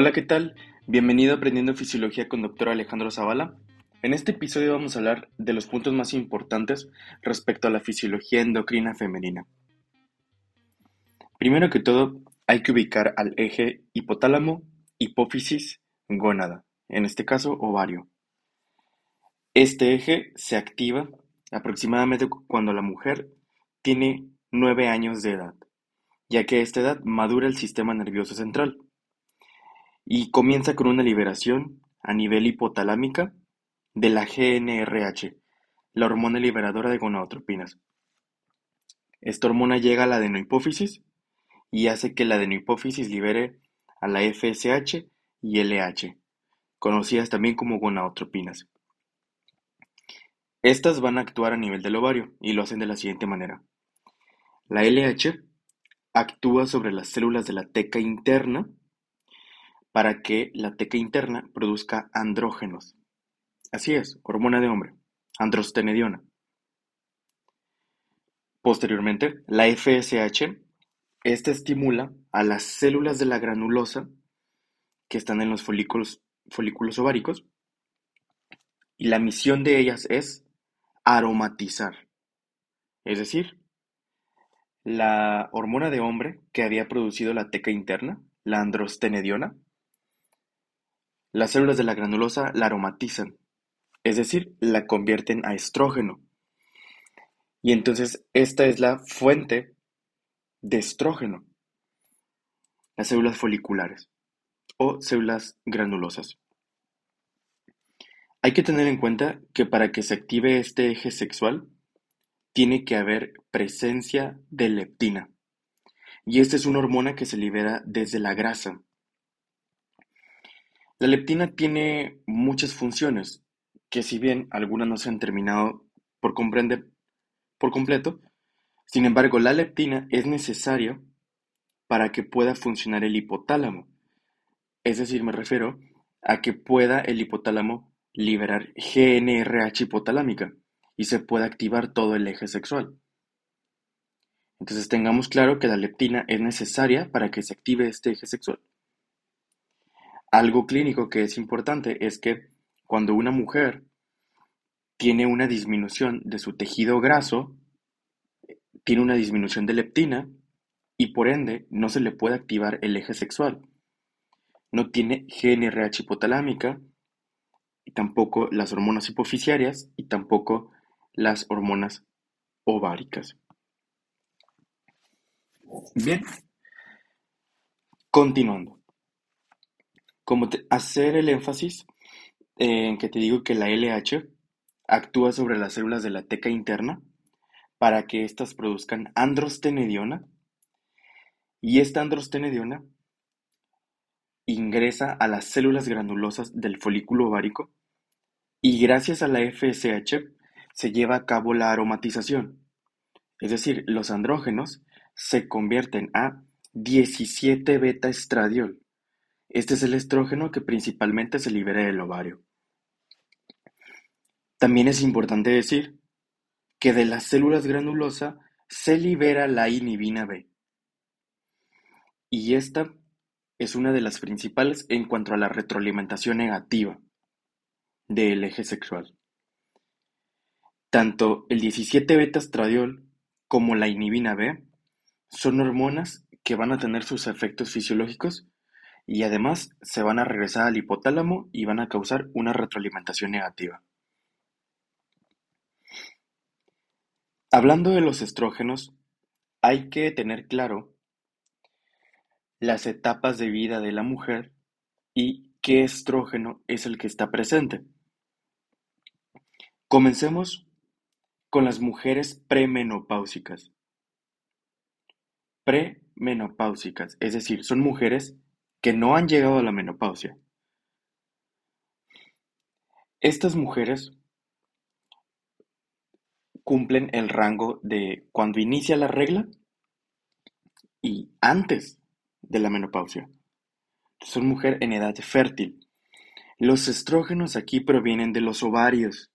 Hola, ¿qué tal? Bienvenido a Aprendiendo Fisiología con Dr. Alejandro Zavala. En este episodio vamos a hablar de los puntos más importantes respecto a la fisiología endocrina femenina. Primero que todo, hay que ubicar al eje hipotálamo, hipófisis, gónada, en este caso ovario. Este eje se activa aproximadamente cuando la mujer tiene 9 años de edad, ya que a esta edad madura el sistema nervioso central y comienza con una liberación a nivel hipotalámica de la GNRH, la hormona liberadora de gonadotropinas. Esta hormona llega a la adenohipófisis y hace que la adenohipófisis libere a la FSH y LH, conocidas también como gonadotropinas. Estas van a actuar a nivel del ovario y lo hacen de la siguiente manera. La LH actúa sobre las células de la teca interna para que la teca interna produzca andrógenos. Así es, hormona de hombre, androstenediona. Posteriormente, la FSH, esta estimula a las células de la granulosa que están en los folículos, folículos ováricos y la misión de ellas es aromatizar. Es decir, la hormona de hombre que había producido la teca interna, la androstenediona, las células de la granulosa la aromatizan, es decir, la convierten a estrógeno. Y entonces esta es la fuente de estrógeno, las células foliculares o células granulosas. Hay que tener en cuenta que para que se active este eje sexual, tiene que haber presencia de leptina. Y esta es una hormona que se libera desde la grasa. La leptina tiene muchas funciones, que si bien algunas no se han terminado por comprender por completo, sin embargo la leptina es necesaria para que pueda funcionar el hipotálamo. Es decir, me refiero a que pueda el hipotálamo liberar GNRH hipotalámica y se pueda activar todo el eje sexual. Entonces tengamos claro que la leptina es necesaria para que se active este eje sexual. Algo clínico que es importante es que cuando una mujer tiene una disminución de su tejido graso, tiene una disminución de leptina y por ende no se le puede activar el eje sexual. No tiene GNRH hipotalámica y tampoco las hormonas hipoficiarias y tampoco las hormonas ováricas. Bien, continuando. Como hacer el énfasis en que te digo que la LH actúa sobre las células de la teca interna para que éstas produzcan androstenediona. Y esta androstenediona ingresa a las células granulosas del folículo ovárico y gracias a la FSH se lleva a cabo la aromatización, es decir, los andrógenos se convierten a 17 beta estradiol este es el estrógeno que principalmente se libera del ovario. También es importante decir que de las células granulosa se libera la inhibina B. Y esta es una de las principales en cuanto a la retroalimentación negativa del eje sexual. Tanto el 17 beta estradiol como la inhibina B son hormonas que van a tener sus efectos fisiológicos y además se van a regresar al hipotálamo y van a causar una retroalimentación negativa. Hablando de los estrógenos, hay que tener claro las etapas de vida de la mujer y qué estrógeno es el que está presente. Comencemos con las mujeres premenopáusicas. Premenopáusicas, es decir, son mujeres que no han llegado a la menopausia. Estas mujeres cumplen el rango de cuando inicia la regla y antes de la menopausia. Son mujeres en edad fértil. Los estrógenos aquí provienen de los ovarios.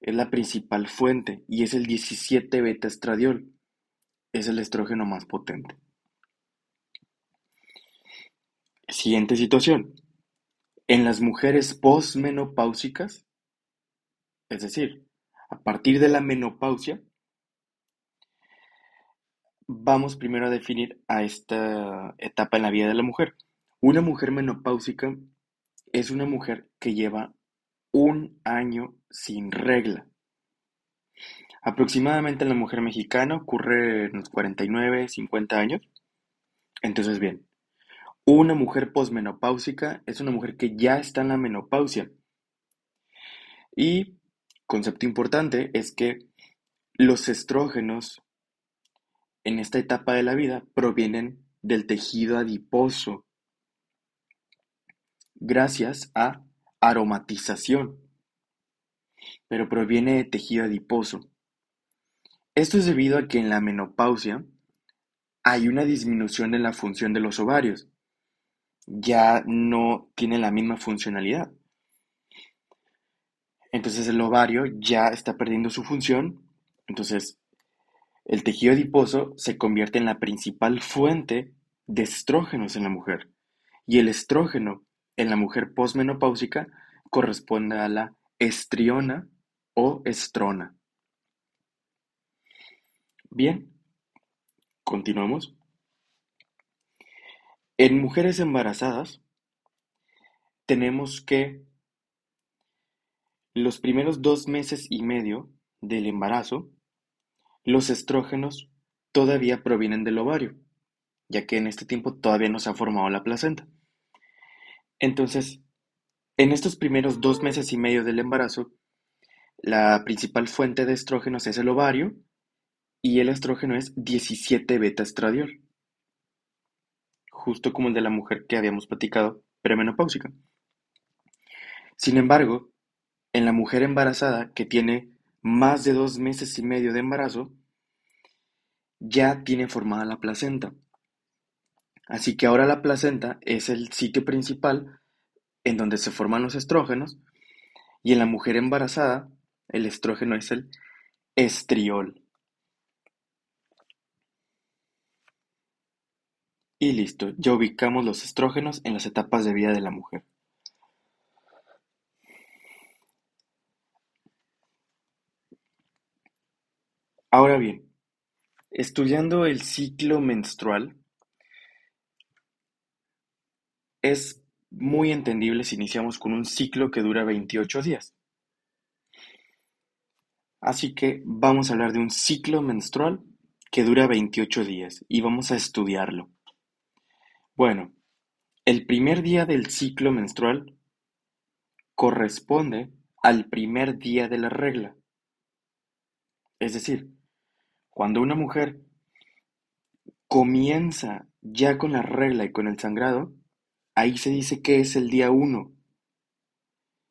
Es la principal fuente y es el 17 beta estradiol. Es el estrógeno más potente. Siguiente situación. En las mujeres posmenopáusicas, es decir, a partir de la menopausia, vamos primero a definir a esta etapa en la vida de la mujer. Una mujer menopáusica es una mujer que lleva un año sin regla. Aproximadamente en la mujer mexicana ocurre en los 49, 50 años. Entonces, bien, una mujer posmenopáusica es una mujer que ya está en la menopausia. Y concepto importante es que los estrógenos en esta etapa de la vida provienen del tejido adiposo gracias a aromatización, pero proviene de tejido adiposo. Esto es debido a que en la menopausia hay una disminución en la función de los ovarios. Ya no tiene la misma funcionalidad. Entonces el ovario ya está perdiendo su función. Entonces el tejido adiposo se convierte en la principal fuente de estrógenos en la mujer. Y el estrógeno en la mujer posmenopáusica corresponde a la estriona o estrona. Bien, continuamos. En mujeres embarazadas tenemos que los primeros dos meses y medio del embarazo, los estrógenos todavía provienen del ovario, ya que en este tiempo todavía no se ha formado la placenta. Entonces, en estos primeros dos meses y medio del embarazo, la principal fuente de estrógenos es el ovario y el estrógeno es 17 beta estradiol, justo como el de la mujer que habíamos platicado premenopáusica. Sin embargo, en la mujer embarazada que tiene más de dos meses y medio de embarazo, ya tiene formada la placenta. Así que ahora la placenta es el sitio principal en donde se forman los estrógenos y en la mujer embarazada el estrógeno es el estriol. Y listo, ya ubicamos los estrógenos en las etapas de vida de la mujer. Ahora bien, estudiando el ciclo menstrual, es muy entendible si iniciamos con un ciclo que dura 28 días. Así que vamos a hablar de un ciclo menstrual que dura 28 días y vamos a estudiarlo. Bueno, el primer día del ciclo menstrual corresponde al primer día de la regla. Es decir, cuando una mujer comienza ya con la regla y con el sangrado, ahí se dice que es el día 1.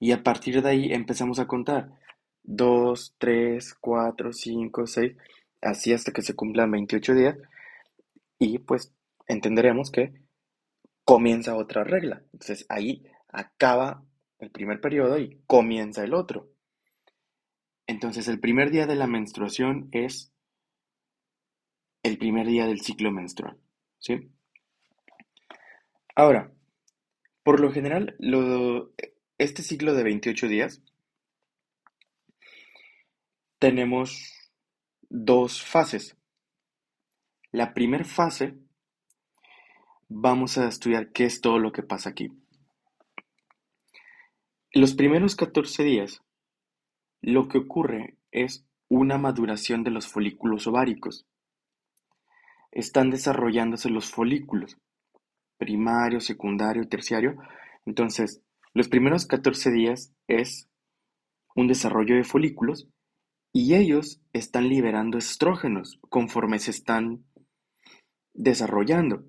Y a partir de ahí empezamos a contar. 2, 3, 4, 5, 6, así hasta que se cumplan 28 días. Y pues entenderemos que comienza otra regla. Entonces ahí acaba el primer periodo y comienza el otro. Entonces el primer día de la menstruación es el primer día del ciclo menstrual. ¿sí? Ahora, por lo general, este ciclo de 28 días tenemos dos fases. La primera fase Vamos a estudiar qué es todo lo que pasa aquí. Los primeros 14 días, lo que ocurre es una maduración de los folículos ováricos. Están desarrollándose los folículos, primario, secundario, terciario. Entonces, los primeros 14 días es un desarrollo de folículos y ellos están liberando estrógenos conforme se están desarrollando.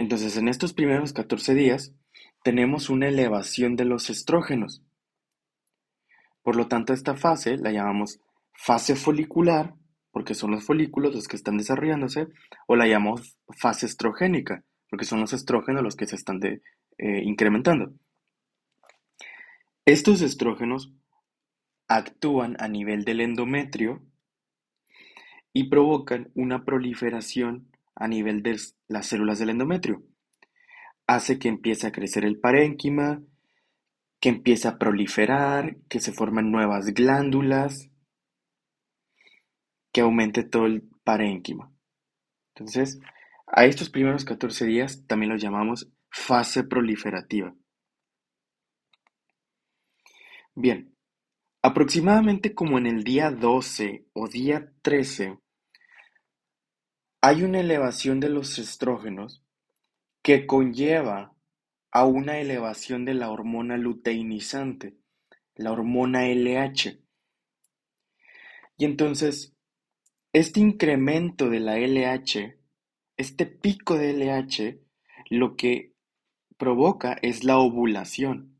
Entonces, en estos primeros 14 días tenemos una elevación de los estrógenos. Por lo tanto, esta fase la llamamos fase folicular, porque son los folículos los que están desarrollándose, o la llamamos fase estrogénica, porque son los estrógenos los que se están eh, incrementando. Estos estrógenos actúan a nivel del endometrio y provocan una proliferación a nivel de las células del endometrio. hace que empiece a crecer el parénquima, que empiece a proliferar, que se formen nuevas glándulas, que aumente todo el parénquima. Entonces, a estos primeros 14 días también los llamamos fase proliferativa. Bien, aproximadamente como en el día 12 o día 13, hay una elevación de los estrógenos que conlleva a una elevación de la hormona luteinizante, la hormona LH. Y entonces, este incremento de la LH, este pico de LH, lo que provoca es la ovulación.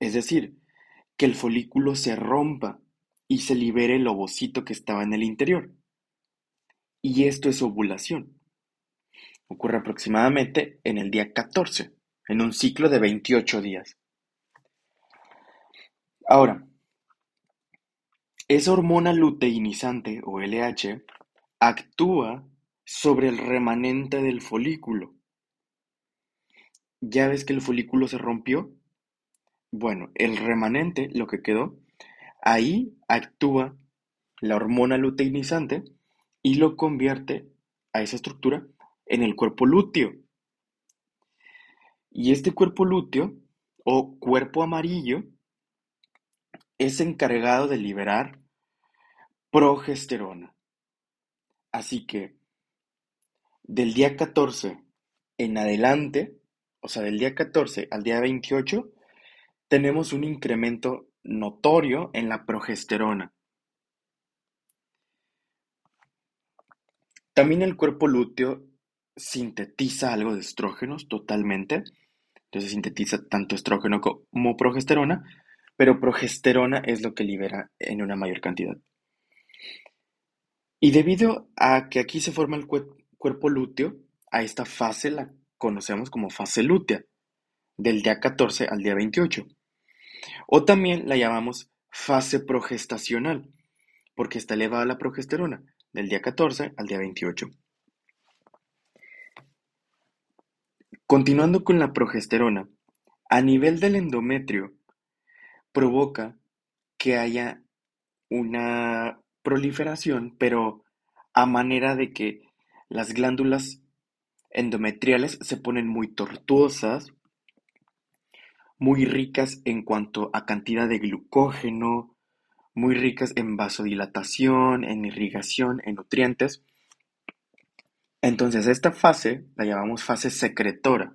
Es decir, que el folículo se rompa y se libere el ovocito que estaba en el interior. Y esto es ovulación. Ocurre aproximadamente en el día 14, en un ciclo de 28 días. Ahora, esa hormona luteinizante o LH actúa sobre el remanente del folículo. ¿Ya ves que el folículo se rompió? Bueno, el remanente, lo que quedó, ahí actúa la hormona luteinizante y lo convierte a esa estructura en el cuerpo lúteo. Y este cuerpo lúteo o cuerpo amarillo es encargado de liberar progesterona. Así que del día 14 en adelante, o sea, del día 14 al día 28, tenemos un incremento notorio en la progesterona. También el cuerpo lúteo sintetiza algo de estrógenos totalmente. Entonces sintetiza tanto estrógeno como progesterona, pero progesterona es lo que libera en una mayor cantidad. Y debido a que aquí se forma el cuerpo lúteo, a esta fase la conocemos como fase lútea, del día 14 al día 28. O también la llamamos fase progestacional, porque está elevada la progesterona, del día 14 al día 28. Continuando con la progesterona, a nivel del endometrio, provoca que haya una proliferación, pero a manera de que las glándulas endometriales se ponen muy tortuosas, muy ricas en cuanto a cantidad de glucógeno, muy ricas en vasodilatación, en irrigación, en nutrientes. Entonces, esta fase la llamamos fase secretora,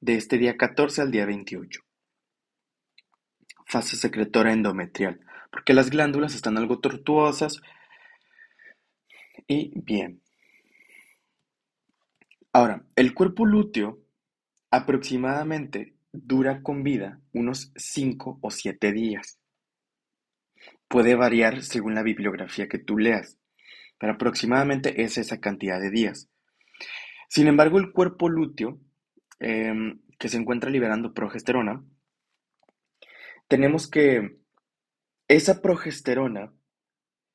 de este día 14 al día 28. Fase secretora endometrial, porque las glándulas están algo tortuosas. Y bien. Ahora, el cuerpo lúteo aproximadamente dura con vida unos 5 o 7 días. Puede variar según la bibliografía que tú leas pero aproximadamente es esa cantidad de días. Sin embargo, el cuerpo lúteo, em, que se encuentra liberando progesterona, tenemos que esa progesterona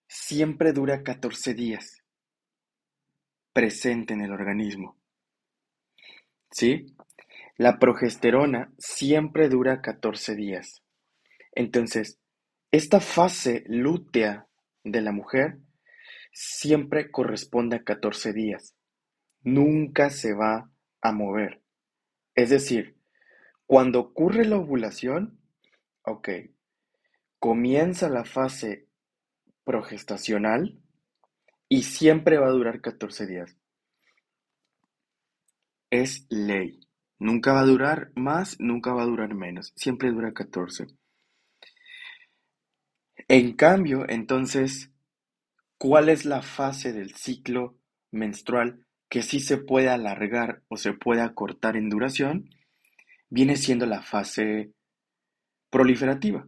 siempre dura 14 días presente en el organismo. ¿Sí? La progesterona siempre dura 14 días. Entonces, esta fase lútea de la mujer siempre corresponde a 14 días. Nunca se va a mover. Es decir, cuando ocurre la ovulación, ok, comienza la fase progestacional y siempre va a durar 14 días. Es ley. Nunca va a durar más, nunca va a durar menos. Siempre dura 14. En cambio, entonces, ¿Cuál es la fase del ciclo menstrual que sí se puede alargar o se puede acortar en duración? Viene siendo la fase proliferativa,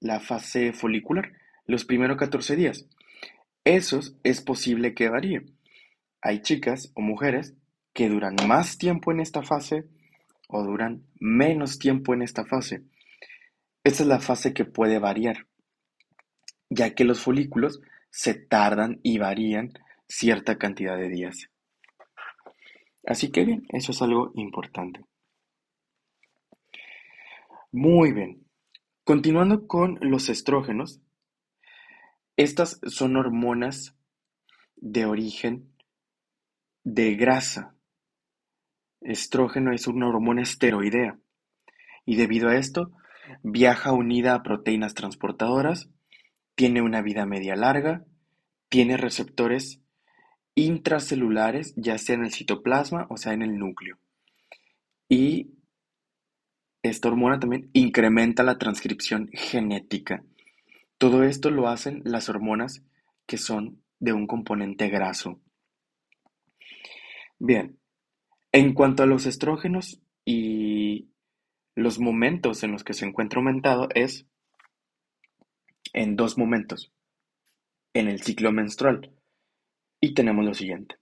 la fase folicular, los primeros 14 días. Esos es posible que varíen. Hay chicas o mujeres que duran más tiempo en esta fase o duran menos tiempo en esta fase. Esta es la fase que puede variar, ya que los folículos se tardan y varían cierta cantidad de días. Así que bien, eso es algo importante. Muy bien. Continuando con los estrógenos, estas son hormonas de origen de grasa. Estrógeno es una hormona esteroidea y debido a esto viaja unida a proteínas transportadoras, tiene una vida media larga, tiene receptores intracelulares, ya sea en el citoplasma o sea en el núcleo. Y esta hormona también incrementa la transcripción genética. Todo esto lo hacen las hormonas que son de un componente graso. Bien, en cuanto a los estrógenos y los momentos en los que se encuentra aumentado es en dos momentos, en el ciclo menstrual. Y tenemos lo siguiente.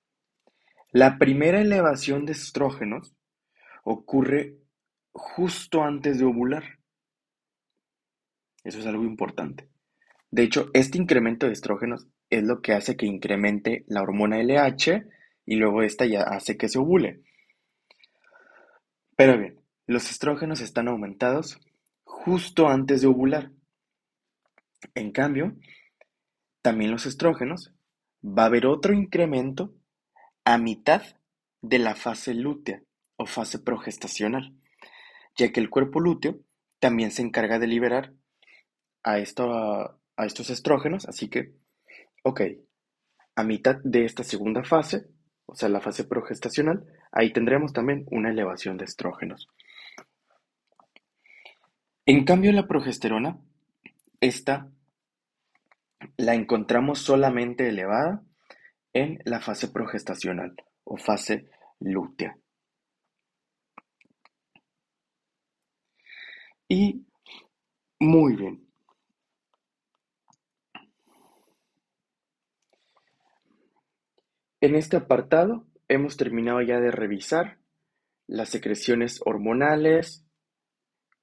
La primera elevación de estrógenos ocurre justo antes de ovular. Eso es algo importante. De hecho, este incremento de estrógenos es lo que hace que incremente la hormona LH y luego esta ya hace que se ovule. Pero bien, los estrógenos están aumentados justo antes de ovular. En cambio, también los estrógenos va a haber otro incremento a mitad de la fase lútea o fase progestacional, ya que el cuerpo lúteo también se encarga de liberar a, estos estrógenos, así que, ok, a mitad de esta segunda fase, o sea, la fase progestacional, ahí tendremos también una elevación de estrógenos. En cambio, la progesterona, esta la encontramos solamente elevada en la fase progestacional o fase lútea. Y muy bien. En este apartado hemos terminado ya de revisar las secreciones hormonales,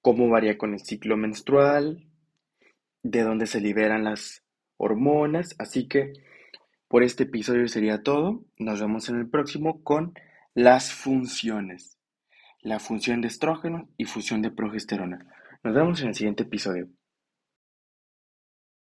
cómo varía con el ciclo menstrual, de dónde se liberan las hormonas. Así que por este episodio sería todo. Nos vemos en el próximo con las funciones. La función de estrógeno y función de progesterona. Nos vemos en el siguiente episodio.